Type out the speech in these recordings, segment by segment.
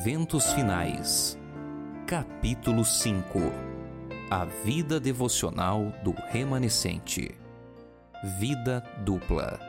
Eventos Finais Capítulo 5 A Vida Devocional do Remanescente Vida Dupla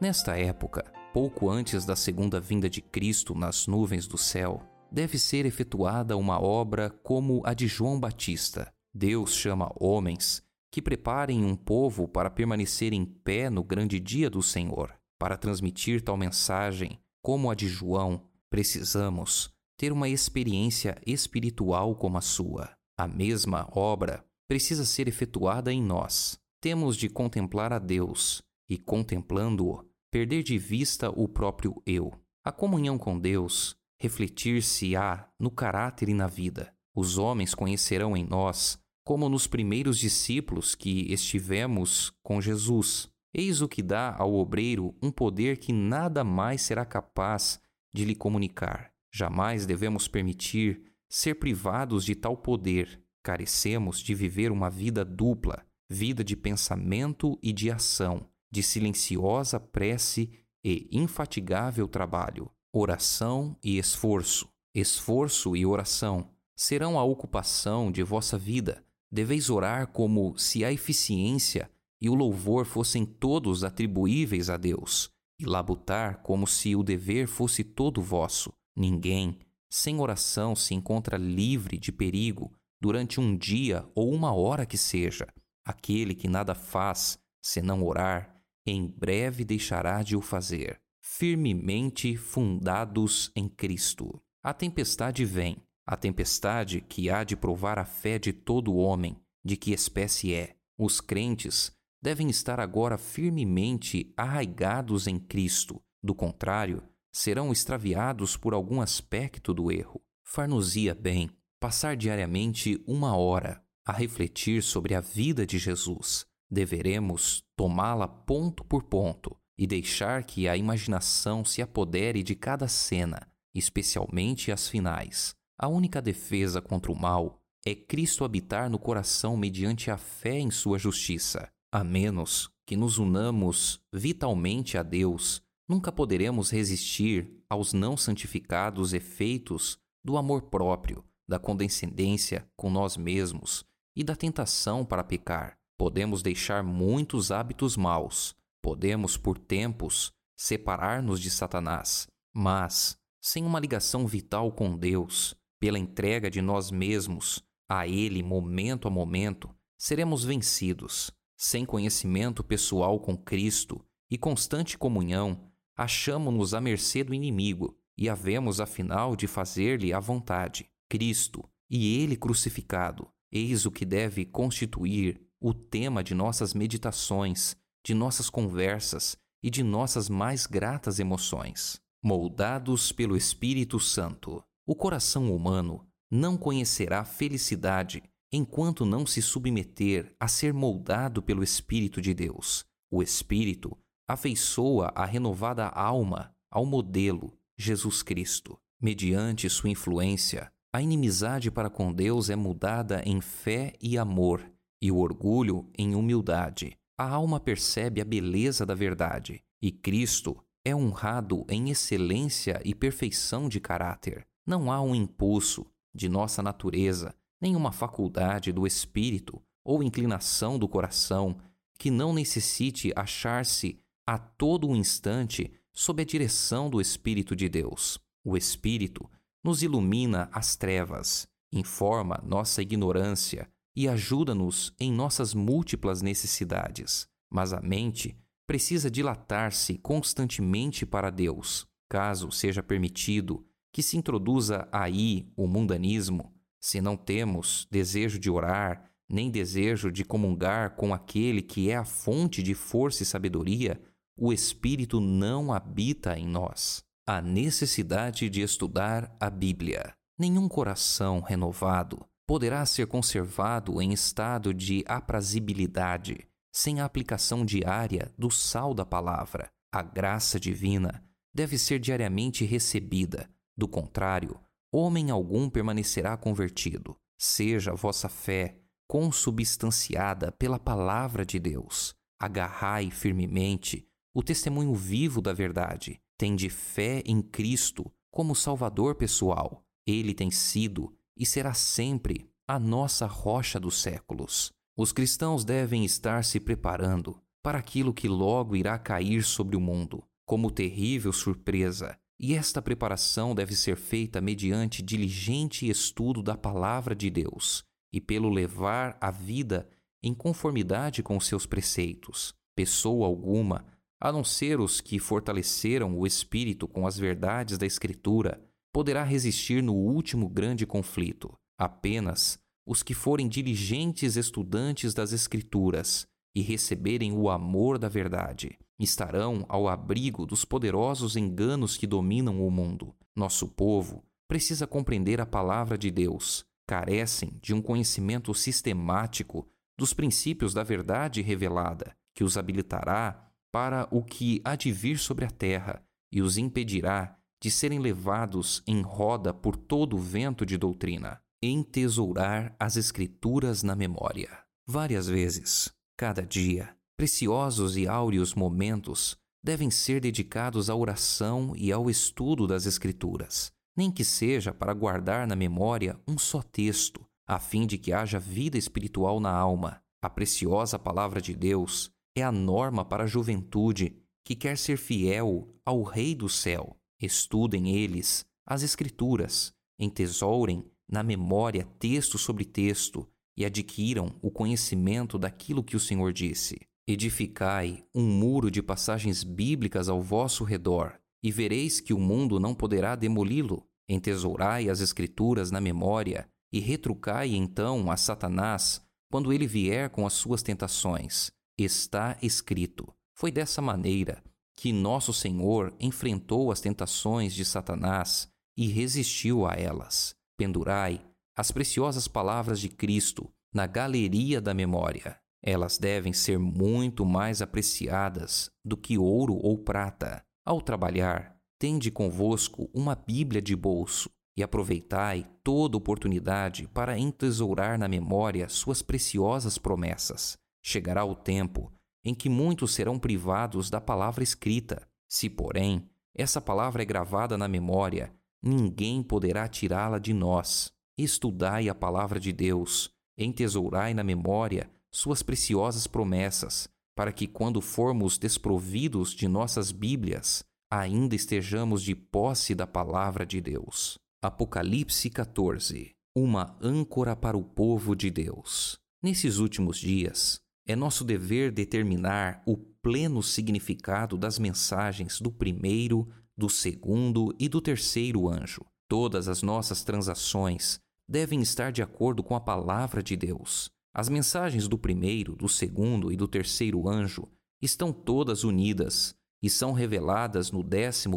Nesta época, pouco antes da segunda vinda de Cristo nas nuvens do céu, deve ser efetuada uma obra como a de João Batista. Deus chama homens que preparem um povo para permanecer em pé no grande dia do Senhor. Para transmitir tal mensagem, como a de João, Precisamos ter uma experiência espiritual como a sua. A mesma obra precisa ser efetuada em nós. Temos de contemplar a Deus e, contemplando-o, perder de vista o próprio eu. A comunhão com Deus refletir-se-á no caráter e na vida. Os homens conhecerão em nós, como nos primeiros discípulos que estivemos com Jesus. Eis o que dá ao obreiro um poder que nada mais será capaz de lhe comunicar. Jamais devemos permitir ser privados de tal poder. Carecemos de viver uma vida dupla, vida de pensamento e de ação, de silenciosa prece e infatigável trabalho, oração e esforço. Esforço e oração serão a ocupação de vossa vida. Deveis orar como se a eficiência e o louvor fossem todos atribuíveis a Deus e labutar como se o dever fosse todo vosso. Ninguém, sem oração, se encontra livre de perigo durante um dia ou uma hora que seja. Aquele que nada faz, senão orar, em breve deixará de o fazer. Firmemente fundados em Cristo. A tempestade vem, a tempestade que há de provar a fé de todo homem, de que espécie é. Os crentes devem estar agora firmemente arraigados em Cristo. Do contrário, serão extraviados por algum aspecto do erro. Far-nos-ia bem passar diariamente uma hora a refletir sobre a vida de Jesus. Deveremos tomá-la ponto por ponto e deixar que a imaginação se apodere de cada cena, especialmente as finais. A única defesa contra o mal é Cristo habitar no coração mediante a fé em sua justiça. A menos que nos unamos vitalmente a Deus, nunca poderemos resistir aos não santificados efeitos do amor próprio, da condescendência com nós mesmos e da tentação para pecar. Podemos deixar muitos hábitos maus, podemos, por tempos, separar-nos de Satanás, mas, sem uma ligação vital com Deus, pela entrega de nós mesmos a Ele momento a momento, seremos vencidos. Sem conhecimento pessoal com Cristo e constante comunhão, achamo-nos à mercê do inimigo e havemos, afinal, de fazer-lhe a vontade. Cristo e Ele crucificado, eis o que deve constituir o tema de nossas meditações, de nossas conversas e de nossas mais gratas emoções. Moldados pelo Espírito Santo, o coração humano não conhecerá felicidade enquanto não se submeter a ser moldado pelo Espírito de Deus. O Espírito afeiçoa a renovada alma ao modelo Jesus Cristo. Mediante sua influência, a inimizade para com Deus é mudada em fé e amor, e o orgulho em humildade. A alma percebe a beleza da verdade, e Cristo é honrado em excelência e perfeição de caráter. Não há um impulso de nossa natureza nenhuma faculdade do espírito ou inclinação do coração que não necessite achar-se a todo o instante sob a direção do Espírito de Deus. O Espírito nos ilumina as trevas, informa nossa ignorância e ajuda-nos em nossas múltiplas necessidades. Mas a mente precisa dilatar-se constantemente para Deus. Caso seja permitido que se introduza aí o mundanismo, se não temos desejo de orar, nem desejo de comungar com aquele que é a fonte de força e sabedoria, o Espírito não habita em nós. A necessidade de estudar a Bíblia. Nenhum coração renovado poderá ser conservado em estado de aprazibilidade sem a aplicação diária do sal da palavra. A graça divina deve ser diariamente recebida. Do contrário, homem algum permanecerá convertido. Seja a vossa fé consubstanciada pela palavra de Deus. Agarrai firmemente o testemunho vivo da verdade. Tende fé em Cristo como Salvador pessoal. Ele tem sido e será sempre a nossa rocha dos séculos. Os cristãos devem estar se preparando para aquilo que logo irá cair sobre o mundo, como terrível surpresa, e esta preparação deve ser feita mediante diligente estudo da palavra de Deus e pelo levar a vida em conformidade com seus preceitos. Pessoa alguma, a não ser os que fortaleceram o espírito com as verdades da Escritura, poderá resistir no último grande conflito. Apenas os que forem diligentes estudantes das Escrituras e receberem o amor da verdade estarão ao abrigo dos poderosos enganos que dominam o mundo. Nosso povo precisa compreender a palavra de Deus, carecem de um conhecimento sistemático dos princípios da verdade revelada, que os habilitará para o que há de vir sobre a terra e os impedirá de serem levados em roda por todo o vento de doutrina. Entesourar as Escrituras na memória. Várias vezes, cada dia, preciosos e áureos momentos devem ser dedicados à oração e ao estudo das Escrituras, nem que seja para guardar na memória um só texto, a fim de que haja vida espiritual na alma. A preciosa palavra de Deus é a norma para a juventude que quer ser fiel ao Rei do céu. Estudem eles as Escrituras, entesourem na memória texto sobre texto e adquiram o conhecimento daquilo que o Senhor disse. Edificai um muro de passagens bíblicas ao vosso redor, e vereis que o mundo não poderá demoli-lo. Entesourai as Escrituras na memória, e retrucai então a Satanás quando ele vier com as suas tentações. Está escrito. Foi dessa maneira que nosso Senhor enfrentou as tentações de Satanás e resistiu a elas. Pendurai as preciosas palavras de Cristo na galeria da memória elas devem ser muito mais apreciadas do que ouro ou prata. Ao trabalhar, tende convosco uma Bíblia de bolso e aproveitai toda oportunidade para entesourar na memória suas preciosas promessas. Chegará o tempo em que muitos serão privados da palavra escrita. Se, porém, essa palavra é gravada na memória, ninguém poderá tirá-la de nós. Estudai a palavra de Deus, entesourai na memória suas preciosas promessas, para que, quando formos desprovidos de nossas Bíblias, ainda estejamos de posse da palavra de Deus. Apocalipse 14 Uma âncora para o povo de Deus. Nesses últimos dias, é nosso dever determinar o pleno significado das mensagens do primeiro, do segundo e do terceiro anjo. Todas as nossas transações devem estar de acordo com a palavra de Deus. As mensagens do primeiro, do segundo e do terceiro anjo estão todas unidas e são reveladas no 14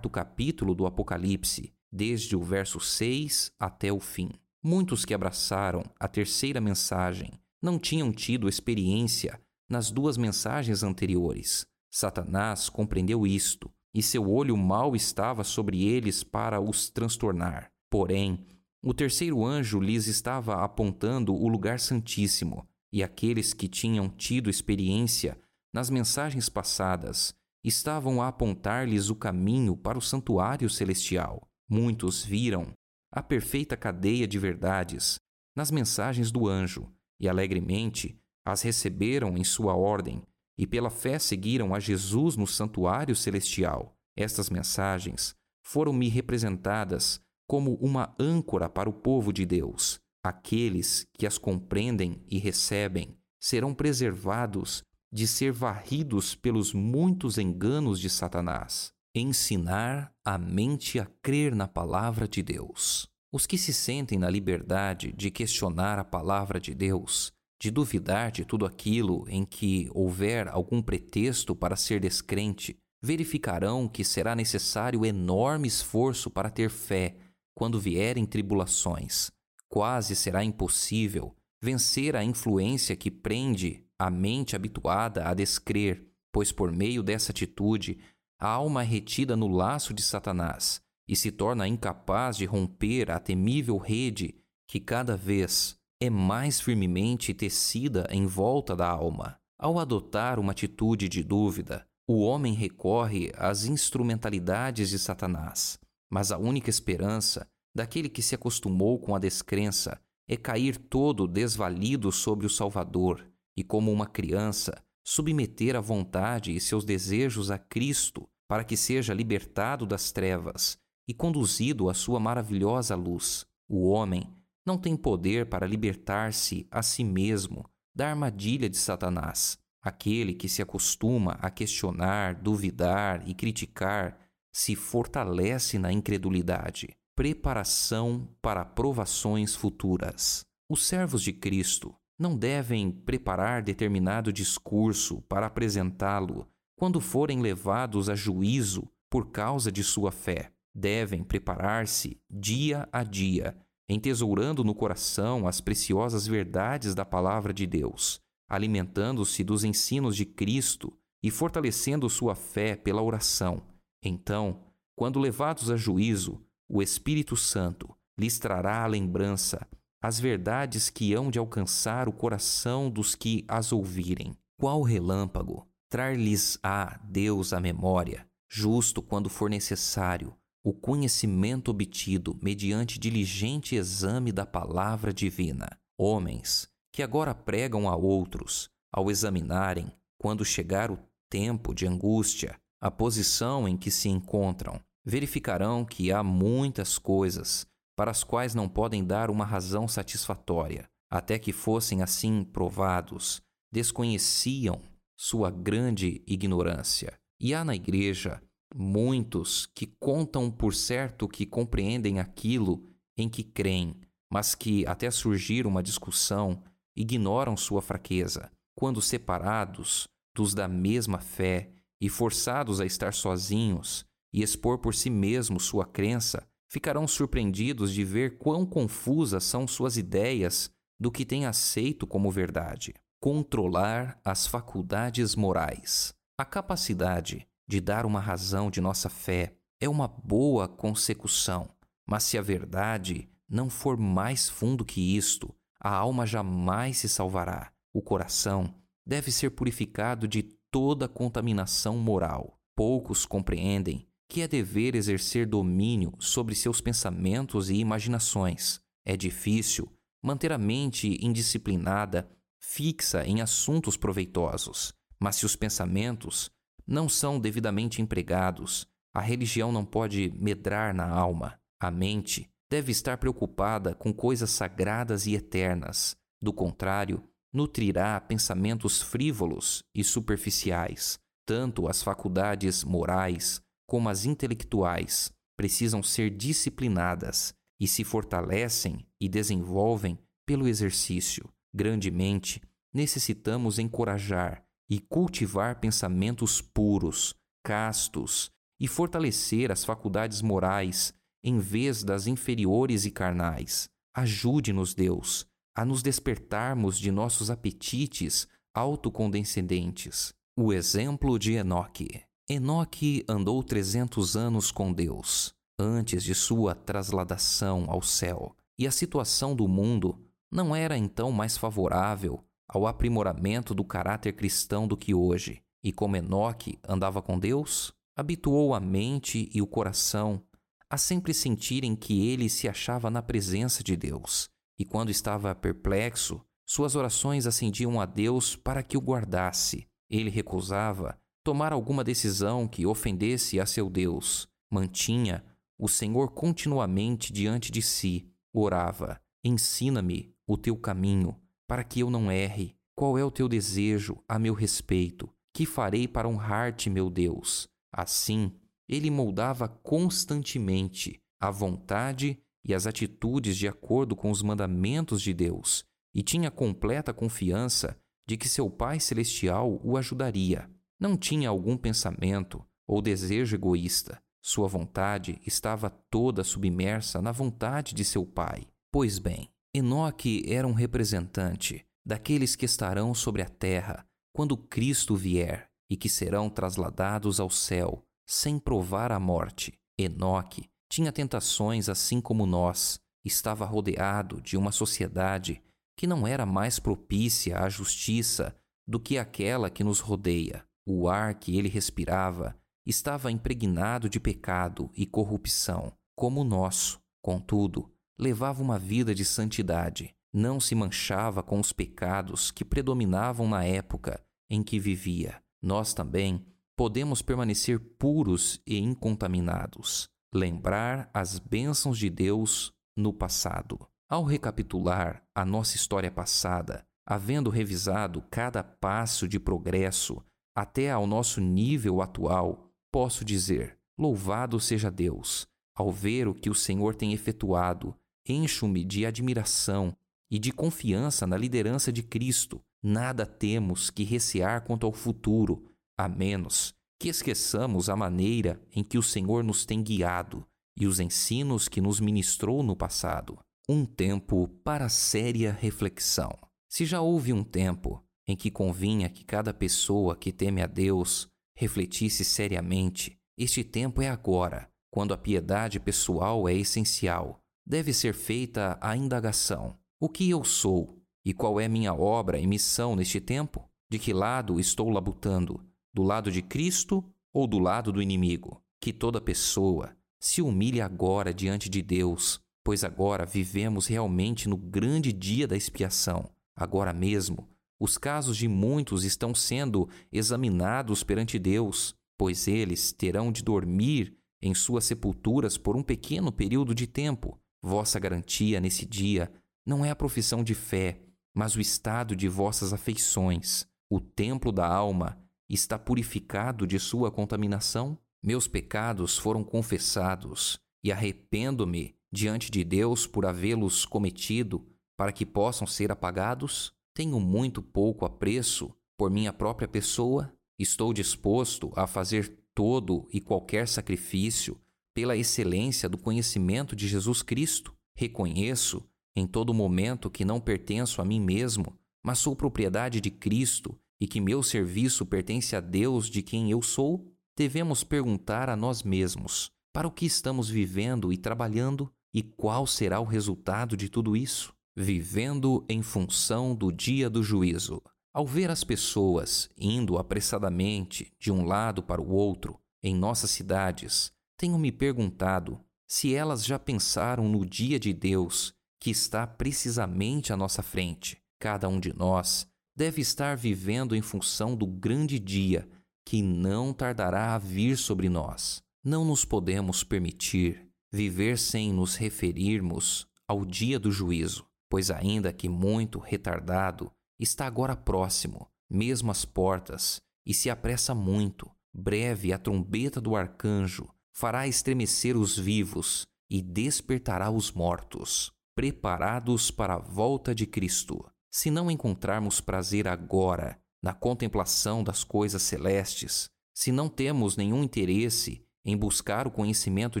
capítulo do Apocalipse, desde o verso 6 até o fim. Muitos que abraçaram a terceira mensagem não tinham tido experiência nas duas mensagens anteriores. Satanás compreendeu isto, e seu olho mal estava sobre eles para os transtornar. Porém, o terceiro anjo lhes estava apontando o lugar santíssimo, e aqueles que tinham tido experiência nas mensagens passadas estavam a apontar-lhes o caminho para o santuário celestial. Muitos viram a perfeita cadeia de verdades nas mensagens do anjo e alegremente as receberam em sua ordem e pela fé seguiram a Jesus no santuário celestial. Estas mensagens foram-me representadas como uma âncora para o povo de Deus. Aqueles que as compreendem e recebem serão preservados de ser varridos pelos muitos enganos de Satanás. Ensinar a mente a crer na palavra de Deus. Os que se sentem na liberdade de questionar a palavra de Deus, de duvidar de tudo aquilo em que houver algum pretexto para ser descrente, verificarão que será necessário enorme esforço para ter fé quando vierem tribulações. Quase será impossível vencer a influência que prende a mente habituada a descrer, pois por meio dessa atitude a alma é retida no laço de Satanás e se torna incapaz de romper a temível rede que cada vez é mais firmemente tecida em volta da alma. Ao adotar uma atitude de dúvida, o homem recorre às instrumentalidades de Satanás Mas a única esperança daquele que se acostumou com a descrença é cair todo desvalido sobre o Salvador e, como uma criança, submeter a vontade e seus desejos a Cristo para que seja libertado das trevas e conduzido à sua maravilhosa luz. O homem não tem poder para libertar-se a si mesmo da armadilha de Satanás. Aquele que se acostuma a questionar, duvidar e criticar se fortalece na incredulidade. Preparação para provações futuras. Os servos de Cristo não devem preparar determinado discurso para apresentá-lo quando forem levados a juízo por causa de sua fé. Devem preparar-se dia a dia, entesourando no coração as preciosas verdades da palavra de Deus, alimentando-se dos ensinos de Cristo e fortalecendo sua fé pela oração. Então, quando levados a juízo, o Espírito Santo lhes trará a lembrança as verdades que hão de alcançar o coração dos que as ouvirem. Qual relâmpago trar-lhes-á Deus à memória, justo quando for necessário, o conhecimento obtido mediante diligente exame da palavra divina. Homens que agora pregam a outros, ao examinarem, quando chegar o tempo de angústia, a posição em que se encontram, verificarão que há muitas coisas para as quais não podem dar uma razão satisfatória, até que fossem assim provados, desconheciam sua grande ignorância. E há na igreja muitos que contam por certo que compreendem aquilo em que creem, mas que, até surgir uma discussão, ignoram sua fraqueza. Quando separados dos da mesma fé e forçados a estar sozinhos e expor por si mesmos sua crença, ficarão surpreendidos de ver quão confusas são suas ideias do que têm aceito como verdade. Controlar as faculdades morais. A capacidade de dar uma razão de nossa fé é uma boa consecução, mas se a verdade não for mais fundo que isto, a alma jamais se salvará. O coração deve ser purificado de toda contaminação moral. Poucos compreendem que é dever exercer domínio sobre seus pensamentos e imaginações. É difícil manter a mente indisciplinada fixa em assuntos proveitosos, mas se os pensamentos não são devidamente empregados, a religião não pode medrar na alma. A mente deve estar preocupada com coisas sagradas e eternas. Do contrário, nutrirá pensamentos frívolos e superficiais. Tanto as faculdades morais como as intelectuais, precisam ser disciplinadas e se fortalecem e desenvolvem pelo exercício. Grandemente, necessitamos encorajar e cultivar pensamentos puros, castos e fortalecer as faculdades morais em vez das inferiores e carnais. Ajude-nos, Deus, a nos despertarmos de nossos apetites autocondescendentes. O exemplo de Enoque. Enoque andou trezentos anos com Deus, antes de sua trasladação ao céu, e a situação do mundo não era então mais favorável ao aprimoramento do caráter cristão do que hoje. E como Enoque andava com Deus, habituou a mente e o coração a sempre sentirem que ele se achava na presença de Deus. E quando estava perplexo, suas orações ascendiam a Deus para que o guardasse. Ele recusava tomar alguma decisão que ofendesse a seu Deus. Mantinha o Senhor continuamente diante de si. Orava: Ensina-me o teu caminho, para que eu não erre. Qual é o teu desejo a meu respeito? Que farei para honrar-te, meu Deus? Assim, ele moldava constantemente a vontade e as atitudes de acordo com os mandamentos de Deus, e tinha completa confiança de que seu Pai Celestial o ajudaria. Não tinha algum pensamento ou desejo egoísta. Sua vontade estava toda submersa na vontade de seu pai. Pois bem, Enoque era um representante daqueles que estarão sobre a terra quando Cristo vier e que serão trasladados ao céu sem provar a morte. Enoque tinha tentações assim como nós, estava rodeado de uma sociedade que não era mais propícia à justiça do que aquela que nos rodeia. O ar que ele respirava estava impregnado de pecado e corrupção, como o nosso. Contudo, levava uma vida de santidade, não se manchava com os pecados que predominavam na época em que vivia. Nós também podemos permanecer puros e incontaminados, lembrar as bênçãos de Deus no passado. Ao recapitular a nossa história passada, havendo revisado cada passo de progresso até ao nosso nível atual, posso dizer: Louvado seja Deus! Ao ver o que o Senhor tem efetuado, encho-me de admiração e de confiança na liderança de Cristo. Nada temos que recear quanto ao futuro, a menos que esqueçamos a maneira em que o Senhor nos tem guiado e os ensinos que nos ministrou no passado. Um tempo para séria reflexão. Se já houve um tempo em que convinha que cada pessoa que teme a Deus refletisse seriamente, este tempo é agora, quando a piedade pessoal é essencial. Deve ser feita a indagação: o que eu sou e qual é minha obra e missão neste tempo? De que lado estou labutando? Do lado de Cristo ou do lado do inimigo? Que toda pessoa se humilhe agora diante de Deus, pois agora vivemos realmente no grande dia da expiação. Agora mesmo, os casos de muitos estão sendo examinados perante Deus, pois eles terão de dormir em suas sepulturas por um pequeno período de tempo. Vossa garantia nesse dia não é a profissão de fé, mas o estado de vossas afeições. O templo da alma está purificado de sua contaminação? Meus pecados foram confessados e arrependo-me diante de Deus por havê-los cometido para que possam ser apagados? Tenho muito pouco apreço por minha própria pessoa? Estou disposto a fazer todo e qualquer sacrifício pela excelência do conhecimento de Jesus Cristo? Reconheço em todo momento que não pertenço a mim mesmo, mas sou propriedade de Cristo e que meu serviço pertence a Deus de quem eu sou? Devemos perguntar a nós mesmos para o que estamos vivendo e trabalhando e qual será o resultado de tudo isso vivendo em função do dia do juízo. Ao ver as pessoas indo apressadamente de um lado para o outro em nossas cidades, tenho me perguntado se elas já pensaram no dia de Deus que está precisamente à nossa frente. Cada um de nós deve estar vivendo em função do grande dia que não tardará a vir sobre nós. Não nos podemos permitir viver sem nos referirmos ao dia do juízo pois, ainda que muito retardado, está agora próximo, mesmo às portas, e se apressa muito. Breve a trombeta do arcanjo fará estremecer os vivos e despertará os mortos, preparados para a volta de Cristo. Se não encontrarmos prazer agora na contemplação das coisas celestes, se não temos nenhum interesse em buscar o conhecimento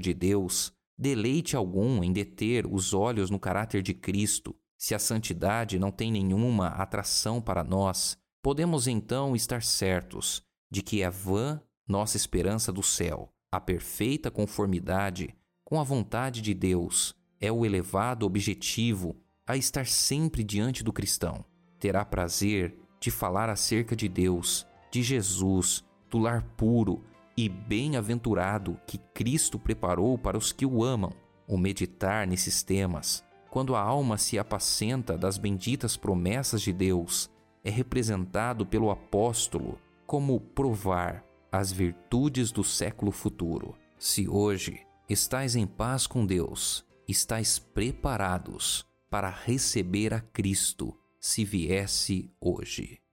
de Deus, deleite algum em deter os olhos no caráter de Cristo. Se a santidade não tem nenhuma atração para nós, podemos então estar certos de que é vã nossa esperança do céu. A perfeita conformidade com a vontade de Deus é o elevado objetivo a estar sempre diante do cristão. Terá prazer de falar acerca de Deus, de Jesus, do lar puro e bem-aventurado que Cristo preparou para os que o amam. O meditar nesses temas, quando a alma se apacenta das benditas promessas de Deus, é representado pelo apóstolo como provar as virtudes do século futuro. Se hoje estais em paz com Deus, estais preparados para receber a Cristo se viesse hoje.